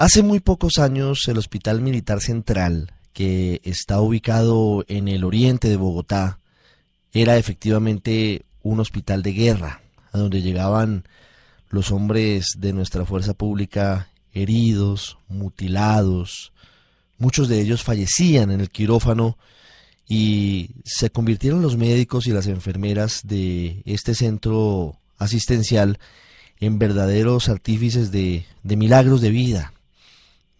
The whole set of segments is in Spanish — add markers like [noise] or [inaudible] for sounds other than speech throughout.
Hace muy pocos años, el Hospital Militar Central, que está ubicado en el oriente de Bogotá, era efectivamente un hospital de guerra, a donde llegaban los hombres de nuestra fuerza pública heridos, mutilados, muchos de ellos fallecían en el quirófano y se convirtieron los médicos y las enfermeras de este centro asistencial en verdaderos artífices de, de milagros de vida.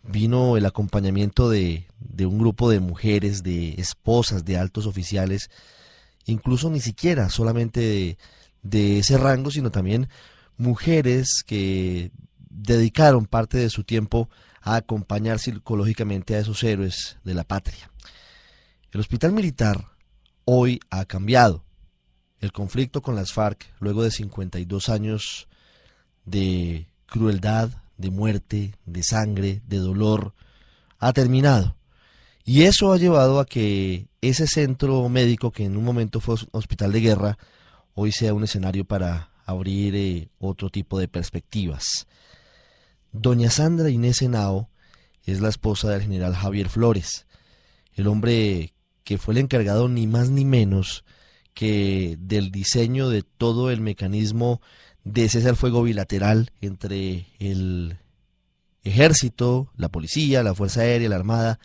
Vino el acompañamiento de, de un grupo de mujeres, de esposas, de altos oficiales, incluso ni siquiera solamente de, de ese rango, sino también mujeres que dedicaron parte de su tiempo a acompañar psicológicamente a esos héroes de la patria. El hospital militar hoy ha cambiado. El conflicto con las FARC, luego de 52 años de crueldad, de muerte, de sangre, de dolor, ha terminado. Y eso ha llevado a que ese centro médico, que en un momento fue hospital de guerra, hoy sea un escenario para abrir eh, otro tipo de perspectivas. Doña Sandra Inés Henao es la esposa del general Javier Flores, el hombre que fue el encargado ni más ni menos que del diseño de todo el mecanismo de cese al fuego bilateral entre el ejército, la policía, la Fuerza Aérea, la Armada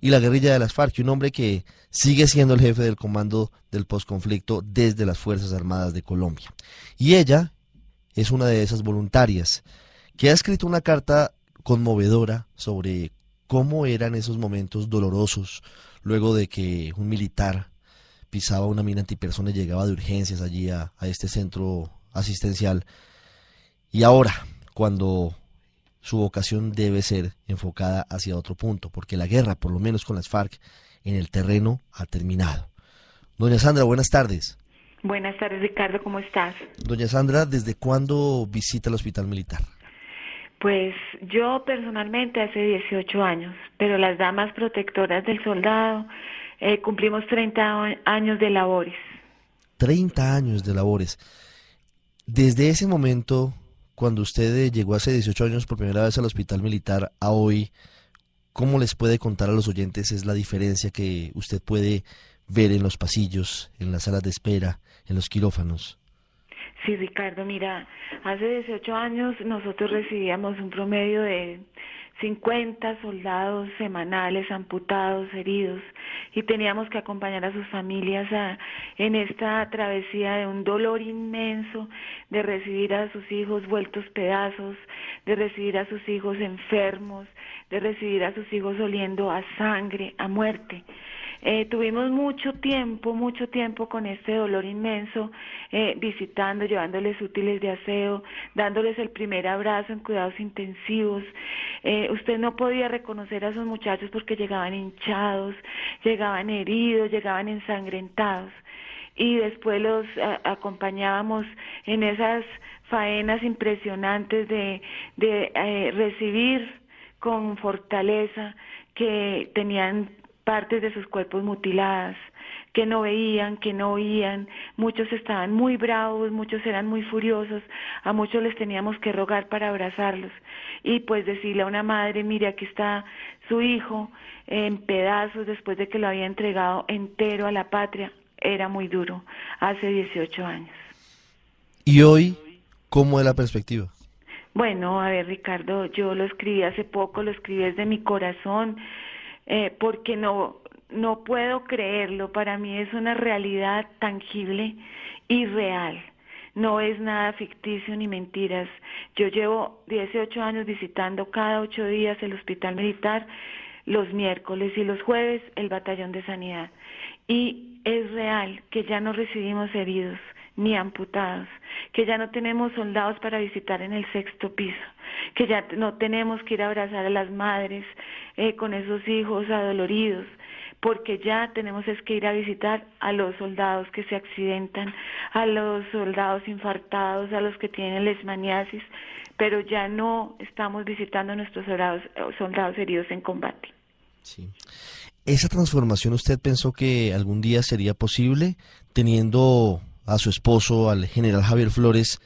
y la guerrilla de las FARC, un hombre que sigue siendo el jefe del comando del posconflicto desde las Fuerzas Armadas de Colombia. Y ella es una de esas voluntarias que ha escrito una carta conmovedora sobre cómo eran esos momentos dolorosos luego de que un militar pisaba una mina antipersona y llegaba de urgencias allí a, a este centro asistencial. Y ahora, cuando su vocación debe ser enfocada hacia otro punto, porque la guerra, por lo menos con las FARC, en el terreno ha terminado. Doña Sandra, buenas tardes. Buenas tardes, Ricardo, ¿cómo estás? Doña Sandra, ¿desde cuándo visita el hospital militar? Pues yo personalmente hace 18 años, pero las damas protectoras del soldado eh, cumplimos 30 años de labores. 30 años de labores. Desde ese momento, cuando usted llegó hace 18 años por primera vez al hospital militar a hoy, ¿cómo les puede contar a los oyentes es la diferencia que usted puede ver en los pasillos, en las salas de espera, en los quirófanos? Sí, Ricardo, mira, hace 18 años nosotros recibíamos un promedio de 50 soldados semanales amputados, heridos, y teníamos que acompañar a sus familias a, en esta travesía de un dolor inmenso, de recibir a sus hijos vueltos pedazos, de recibir a sus hijos enfermos, de recibir a sus hijos oliendo a sangre, a muerte. Eh, tuvimos mucho tiempo, mucho tiempo con este dolor inmenso, eh, visitando, llevándoles útiles de aseo, dándoles el primer abrazo en cuidados intensivos. Eh, usted no podía reconocer a esos muchachos porque llegaban hinchados, llegaban heridos, llegaban ensangrentados. Y después los acompañábamos en esas faenas impresionantes de, de recibir con fortaleza que tenían partes de sus cuerpos mutiladas, que no veían, que no oían, muchos estaban muy bravos, muchos eran muy furiosos, a muchos les teníamos que rogar para abrazarlos y pues decirle a una madre, mire, aquí está su hijo en pedazos después de que lo había entregado entero a la patria, era muy duro, hace 18 años. ¿Y hoy cómo es la perspectiva? Bueno, a ver, Ricardo, yo lo escribí hace poco, lo escribí desde mi corazón, eh, porque no, no puedo creerlo, para mí es una realidad tangible y real. No es nada ficticio ni mentiras. Yo llevo 18 años visitando cada ocho días el hospital militar, los miércoles y los jueves el batallón de sanidad. Y es real que ya no recibimos heridos, ni amputados, que ya no tenemos soldados para visitar en el sexto piso, que ya no tenemos que ir a abrazar a las madres eh, con esos hijos adoloridos, porque ya tenemos es que ir a visitar a los soldados que se accidentan, a los soldados infartados, a los que tienen lesmaniasis, pero ya no estamos visitando a nuestros soldados, soldados heridos en combate. Sí. ¿Esa transformación usted pensó que algún día sería posible teniendo a su esposo, al general Javier Flores,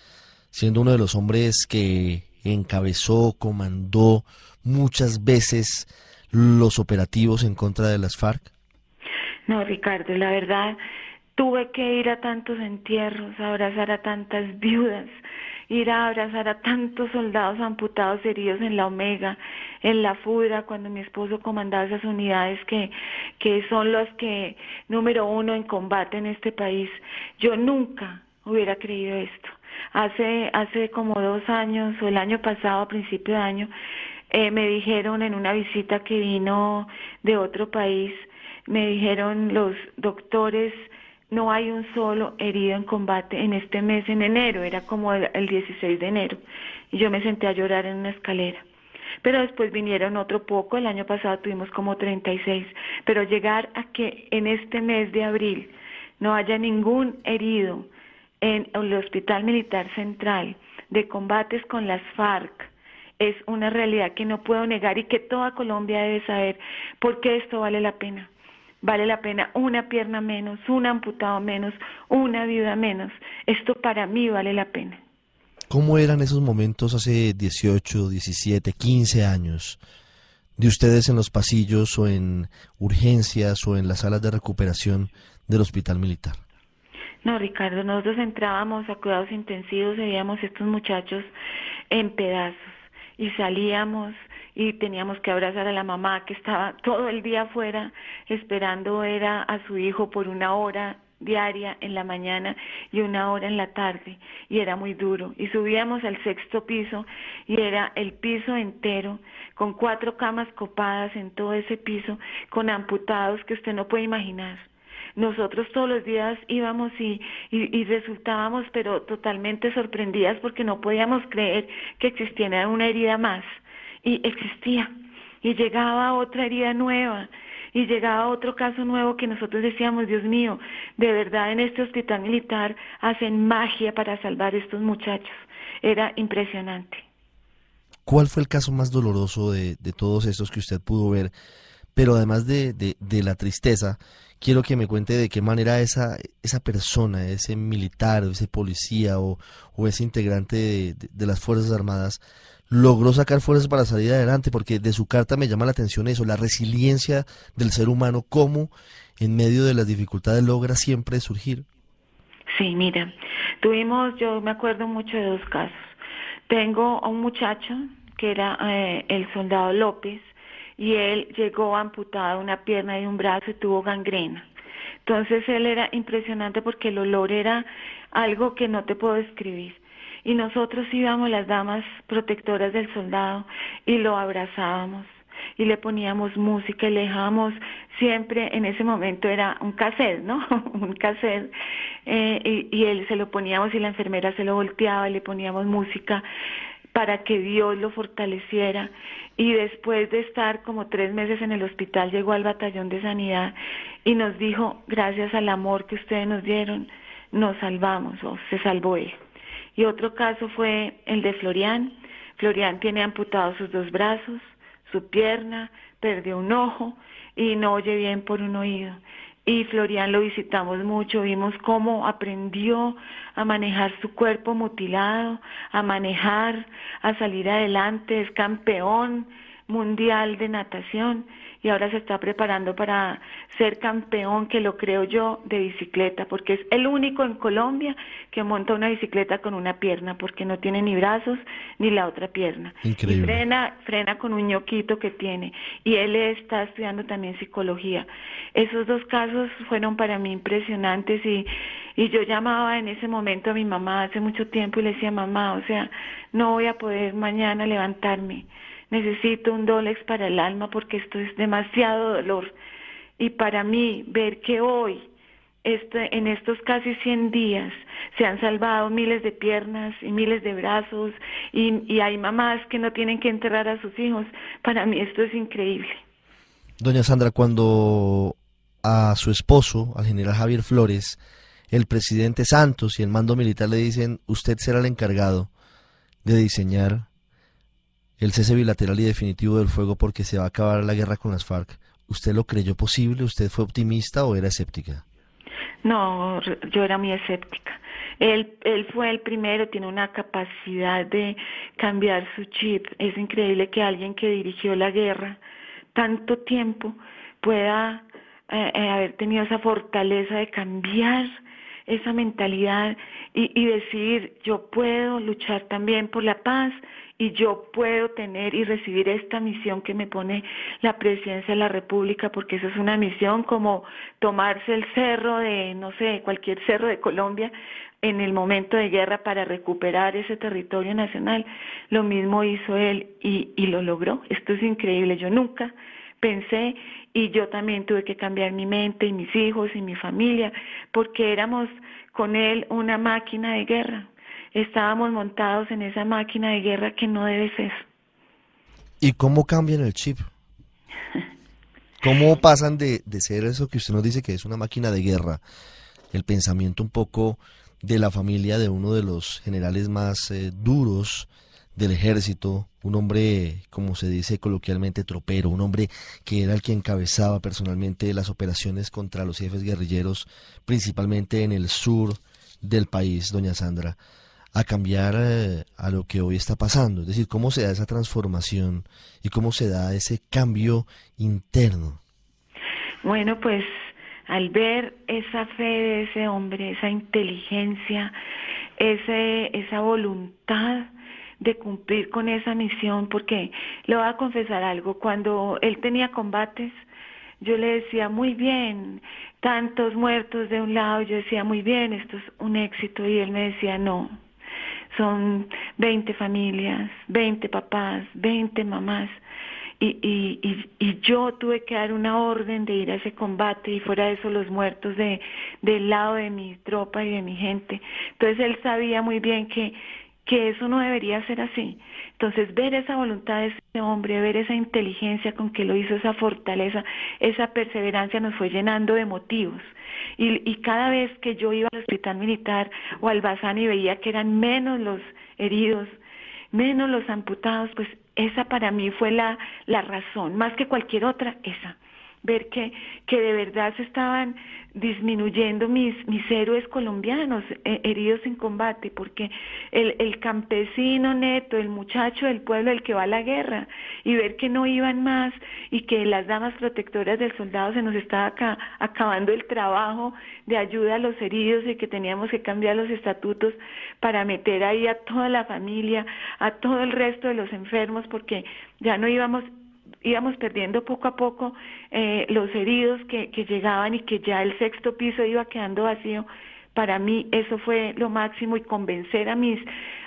siendo uno de los hombres que encabezó, comandó muchas veces los operativos en contra de las FARC? No, Ricardo, la verdad, tuve que ir a tantos entierros, abrazar a tantas viudas, ir a abrazar a tantos soldados amputados heridos en la Omega, en la Fudra, cuando mi esposo comandaba esas unidades que, que son los que, número uno en combate en este país. Yo nunca hubiera creído esto. Hace, hace como dos años o el año pasado, a principio de año, eh, me dijeron en una visita que vino de otro país, me dijeron los doctores, no hay un solo herido en combate en este mes, en enero, era como el, 16 de enero, y yo me senté a llorar en una escalera. Pero después vinieron otro poco, el año pasado tuvimos como 36, pero llegar a que en este mes de abril no haya ningún herido en el Hospital Militar Central de combates con las FARC, es una realidad que no puedo negar y que toda Colombia debe saber por qué esto vale la pena. Vale la pena una pierna menos, un amputado menos, una vida menos. Esto para mí vale la pena. ¿Cómo eran esos momentos hace 18, 17, 15 años de ustedes en los pasillos o en urgencias o en las salas de recuperación del hospital militar? No, Ricardo, nosotros entrábamos a cuidados intensivos y veíamos estos muchachos en pedazos y salíamos y teníamos que abrazar a la mamá que estaba todo el día afuera esperando era a su hijo por una hora diaria en la mañana y una hora en la tarde y era muy duro. Y subíamos al sexto piso y era el piso entero con cuatro camas copadas en todo ese piso con amputados que usted no puede imaginar. Nosotros todos los días íbamos y, y, resultábamos pero totalmente sorprendidas porque no podíamos creer que existiera una herida más y existía y llegaba otra herida nueva y llegaba otro caso nuevo que nosotros decíamos, Dios mío, de verdad en este hospital militar hacen magia para salvar a estos muchachos. Era impresionante. ¿Cuál fue el caso más doloroso de, de todos estos que usted pudo ver? Pero además de, de, la tristeza, quiero que me cuente de qué manera esa, esa persona, ese militar, ese policía o, o ese integrante de, las Fuerzas Armadas logró sacar fuerzas para salir adelante, porque de su carta me llama la atención eso, la resiliencia del ser humano, cómo en medio de las dificultades logra siempre surgir. Sí, mira, tuvimos, yo me acuerdo mucho de dos casos. Tengo a un muchacho que era eh, el soldado López, y él llegó amputado una pierna y un brazo y tuvo gangrena. Entonces él era impresionante porque el olor era algo que no te puedo describir. Y nosotros íbamos las damas protectoras del soldado y lo abrazábamos y le poníamos música y le dejábamos siempre, en ese momento era un cassette, ¿no? [laughs] un cassette, eh, y, y él se lo poníamos y la enfermera se lo volteaba y le poníamos música para que Dios lo fortaleciera. Y después de estar como tres meses en el hospital, llegó al batallón de sanidad y nos dijo, gracias al amor que ustedes nos dieron, nos salvamos o se salvó él. Y otro caso fue el de Florian. Florian tiene amputados sus dos brazos, su pierna, perdió un ojo y no oye bien por un oído y Florian lo visitamos mucho, vimos cómo aprendió a manejar su cuerpo mutilado, a manejar, a salir adelante, es campeón mundial de natación y ahora se está preparando para ser campeón, que lo creo yo, de bicicleta, porque es el único en Colombia que monta una bicicleta con una pierna, porque no tiene ni brazos ni la otra pierna. Increíble. Y frena, frena con un ñoquito que tiene. Y él está estudiando también psicología. Esos dos casos fueron para mí impresionantes y, y yo llamaba en ese momento a mi mamá hace mucho tiempo y le decía, mamá, o sea, no voy a poder mañana levantarme necesito un Dolex para el alma porque esto es demasiado dolor. Y para mí, ver que hoy este, en estos casi 100 días se han salvado miles de piernas y miles de brazos y, y hay mamás que no tienen que enterrar a sus hijos. Para mí esto es increíble. Doña Sandra, cuando a su esposo, al general Javier Flores, el presidente Santos y el mando militar le dicen, usted será el encargado de diseñar el cese bilateral y definitivo del fuego porque se va a acabar la guerra con las FARC. ¿Usted lo creyó posible? ¿Usted fue optimista o era escéptica? No, yo era muy escéptica. Él, él fue el primero, tiene una capacidad de cambiar su chip. Es increíble que alguien que dirigió la guerra tanto tiempo pueda eh, eh, haber tenido esa fortaleza de cambiar esa mentalidad y, y decir yo puedo luchar también por la paz y yo puedo tener y recibir esta misión que me pone la presidencia de la República, porque eso es una misión como tomarse el cerro de, no sé, cualquier cerro de Colombia en el momento de guerra para recuperar ese territorio nacional. Lo mismo hizo él y lo logró. Esto es increíble. Yo nunca pensé y yo también tuve que cambiar mi mente y mis hijos y mi familia porque éramos con él una máquina de guerra estábamos montados en esa máquina de guerra que no debe ser. ¿Y cómo cambian el chip? ¿Cómo pasan de, de ser eso que usted nos dice que es una máquina de guerra, el pensamiento un poco de la familia de uno de los generales más eh, duros del ejército, un hombre, como se dice coloquialmente, tropero, un hombre que era el que encabezaba personalmente las operaciones contra los jefes guerrilleros, principalmente en el sur del país, doña Sandra a cambiar eh, a lo que hoy está pasando, es decir, cómo se da esa transformación y cómo se da ese cambio interno. Bueno, pues al ver esa fe de ese hombre, esa inteligencia, ese, esa voluntad de cumplir con esa misión, porque le voy a confesar algo, cuando él tenía combates, yo le decía, muy bien, tantos muertos de un lado, yo decía, muy bien, esto es un éxito, y él me decía, no, son 20 familias, 20 papás, 20 mamás. Y, y, y, yo tuve que dar una orden de ir a ese combate y fuera de eso los muertos de, del lado de mi tropa y de mi gente. Entonces él sabía muy bien que, que eso no debería ser así. Entonces ver esa voluntad de ese hombre, ver esa inteligencia con que lo hizo, esa fortaleza, esa perseverancia nos fue llenando de motivos. Y, y cada vez que yo iba al hospital militar o al Bazán y veía que eran menos los heridos, menos los amputados, pues esa para mí fue la, la razón, más que cualquier otra, esa ver que, que de verdad se estaban disminuyendo mis, mis héroes colombianos eh, heridos en combate, porque el, el campesino neto, el muchacho del pueblo, el que va a la guerra, y ver que no iban más y que las damas protectoras del soldado se nos estaba acabando el trabajo de ayuda a los heridos y que teníamos que cambiar los estatutos para meter ahí a toda la familia, a todo el resto de los enfermos, porque ya no íbamos íbamos perdiendo poco a poco eh, los heridos que, que llegaban y que ya el sexto piso iba quedando vacío. Para mí eso fue lo máximo y convencer a mis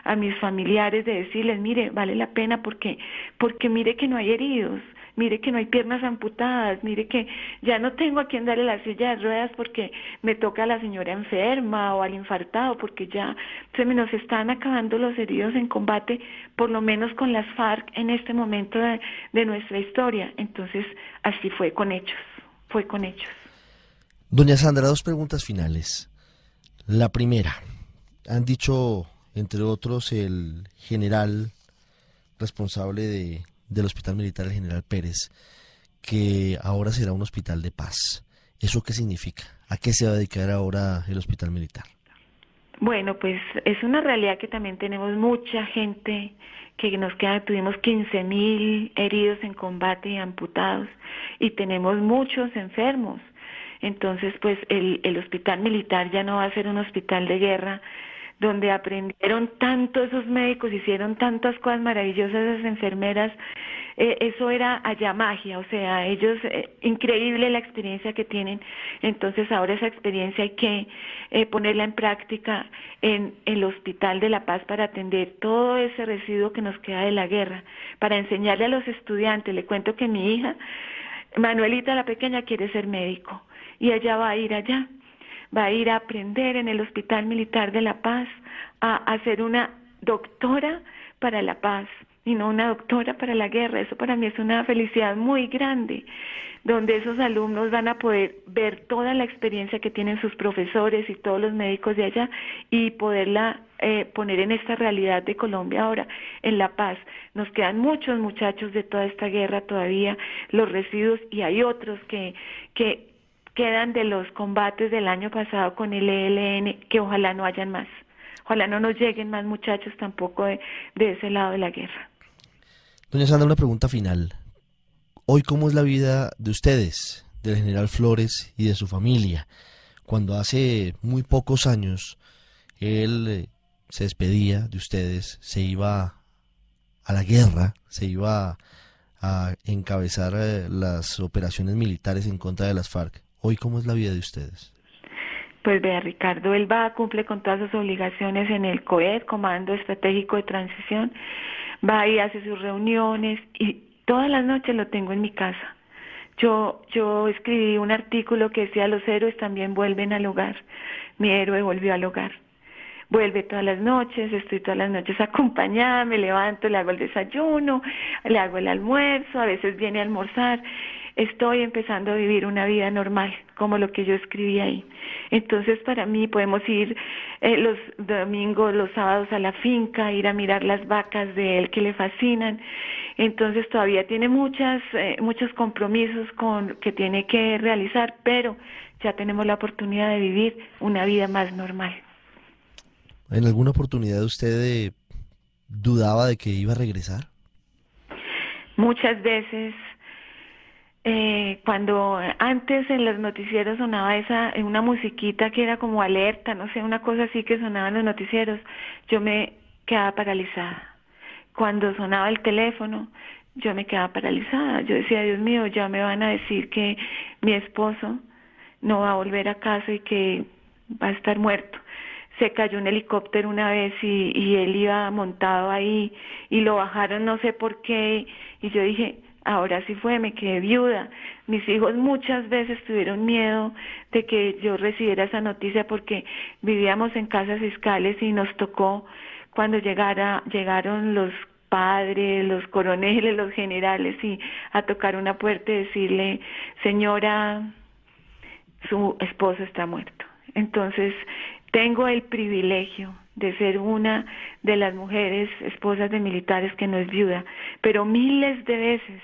a mis familiares de decirles, mire, vale la pena porque porque mire que no hay heridos, mire que no hay piernas amputadas, mire que ya no tengo a quien darle la silla de ruedas porque me toca a la señora enferma o al infartado, porque ya se me nos están acabando los heridos en combate, por lo menos con las FARC en este momento de, de nuestra historia. Entonces, así fue con hechos, fue con hechos. Doña Sandra, dos preguntas finales. La primera, han dicho, entre otros, el general responsable de del Hospital Militar el General Pérez, que ahora será un hospital de paz. ¿Eso qué significa? ¿A qué se va a dedicar ahora el Hospital Militar? Bueno, pues es una realidad que también tenemos mucha gente que nos queda, tuvimos 15 mil heridos en combate y amputados y tenemos muchos enfermos. Entonces, pues el, el hospital militar ya no va a ser un hospital de guerra, donde aprendieron tanto esos médicos, hicieron tantas cosas maravillosas esas enfermeras, eh, eso era allá magia, o sea, ellos, eh, increíble la experiencia que tienen, entonces ahora esa experiencia hay que eh, ponerla en práctica en, en el Hospital de la Paz para atender todo ese residuo que nos queda de la guerra, para enseñarle a los estudiantes, le cuento que mi hija, Manuelita la pequeña quiere ser médico y ella va a ir allá va a ir a aprender en el Hospital Militar de La Paz a, ser una doctora para la paz y no una doctora para la guerra. Eso para mí es una felicidad muy grande, donde esos alumnos van a poder ver toda la experiencia que tienen sus profesores y todos los médicos de allá y poderla eh, poner en esta realidad de Colombia ahora, en La Paz. Nos quedan muchos muchachos de toda esta guerra todavía, los residuos, y hay otros que, que quedan de los combates del año pasado con el ELN, que ojalá no hayan más. Ojalá no nos lleguen más muchachos tampoco de, de ese lado de la guerra. Doña Sandra, una pregunta final. Hoy, ¿cómo es la vida de ustedes, del general Flores y de su familia? Cuando hace muy pocos años él eh, se despedía de ustedes, se iba a la guerra, se iba a encabezar eh, las operaciones militares en contra de las FARC. Hoy, ¿cómo es la vida de ustedes? Pues vea, Ricardo, él va, cumple con todas sus obligaciones en el COED, Comando Estratégico de Transición, va y hace sus reuniones y todas las noches lo tengo en mi casa. Yo, yo escribí un artículo que decía los héroes también vuelven al hogar. Mi héroe volvió al hogar. Vuelve todas las noches, estoy todas las noches [laughs] acompañada, me levanto, le hago el desayuno, le hago el almuerzo, a veces viene a almorzar estoy empezando a vivir una vida normal, como lo que yo escribí ahí. Entonces, para mí podemos ir eh, los domingos, los sábados a la finca, ir a mirar las vacas de él que le fascinan. Entonces, todavía tiene muchas, eh, muchos compromisos con, que tiene que realizar, pero ya tenemos la oportunidad de vivir una vida más normal. ¿En alguna oportunidad usted eh, dudaba de que iba a regresar? Muchas veces eh, cuando antes en los noticieros sonaba esa una musiquita que era como alerta, no sé, una cosa así que sonaba en los noticieros, yo me quedaba paralizada. Cuando sonaba el teléfono, yo me quedaba paralizada. Yo decía, Dios mío, ya me van a decir que mi esposo no va a volver a casa y que va a estar muerto. Se cayó un helicóptero una vez y, y él iba montado ahí y lo bajaron no sé por qué y yo dije, ahora sí fue, me quedé viuda. Mis hijos muchas veces tuvieron miedo de que yo recibiera esa noticia porque vivíamos en casas fiscales y nos tocó cuando llegara, llegaron los padres, los coroneles, los generales y a tocar una puerta y decirle, señora, su esposo está muerto. Entonces, tengo el privilegio de ser una de las mujeres esposas de militares que no es viuda, pero miles de veces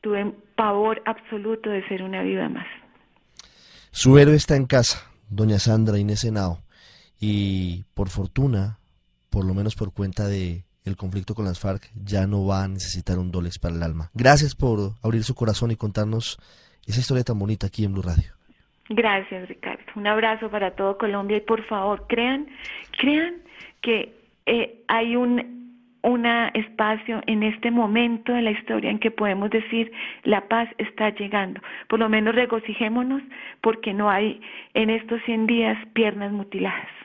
tuve pavor absoluto de ser una vida más. Su héroe está en casa, doña Sandra Inés Senao, y por fortuna, por lo menos por cuenta de el conflicto con las FARC, ya no va a necesitar un Dolex para el alma. Gracias por abrir su corazón y contarnos esa historia tan bonita aquí en Blue Radio. Gracias, Ricardo. Un abrazo para todo Colombia y por favor, crean, crean que eh, hay un un espacio en este momento de la historia en que podemos decir la paz está llegando. Por lo menos regocijémonos porque no hay en estos 100 días piernas mutiladas.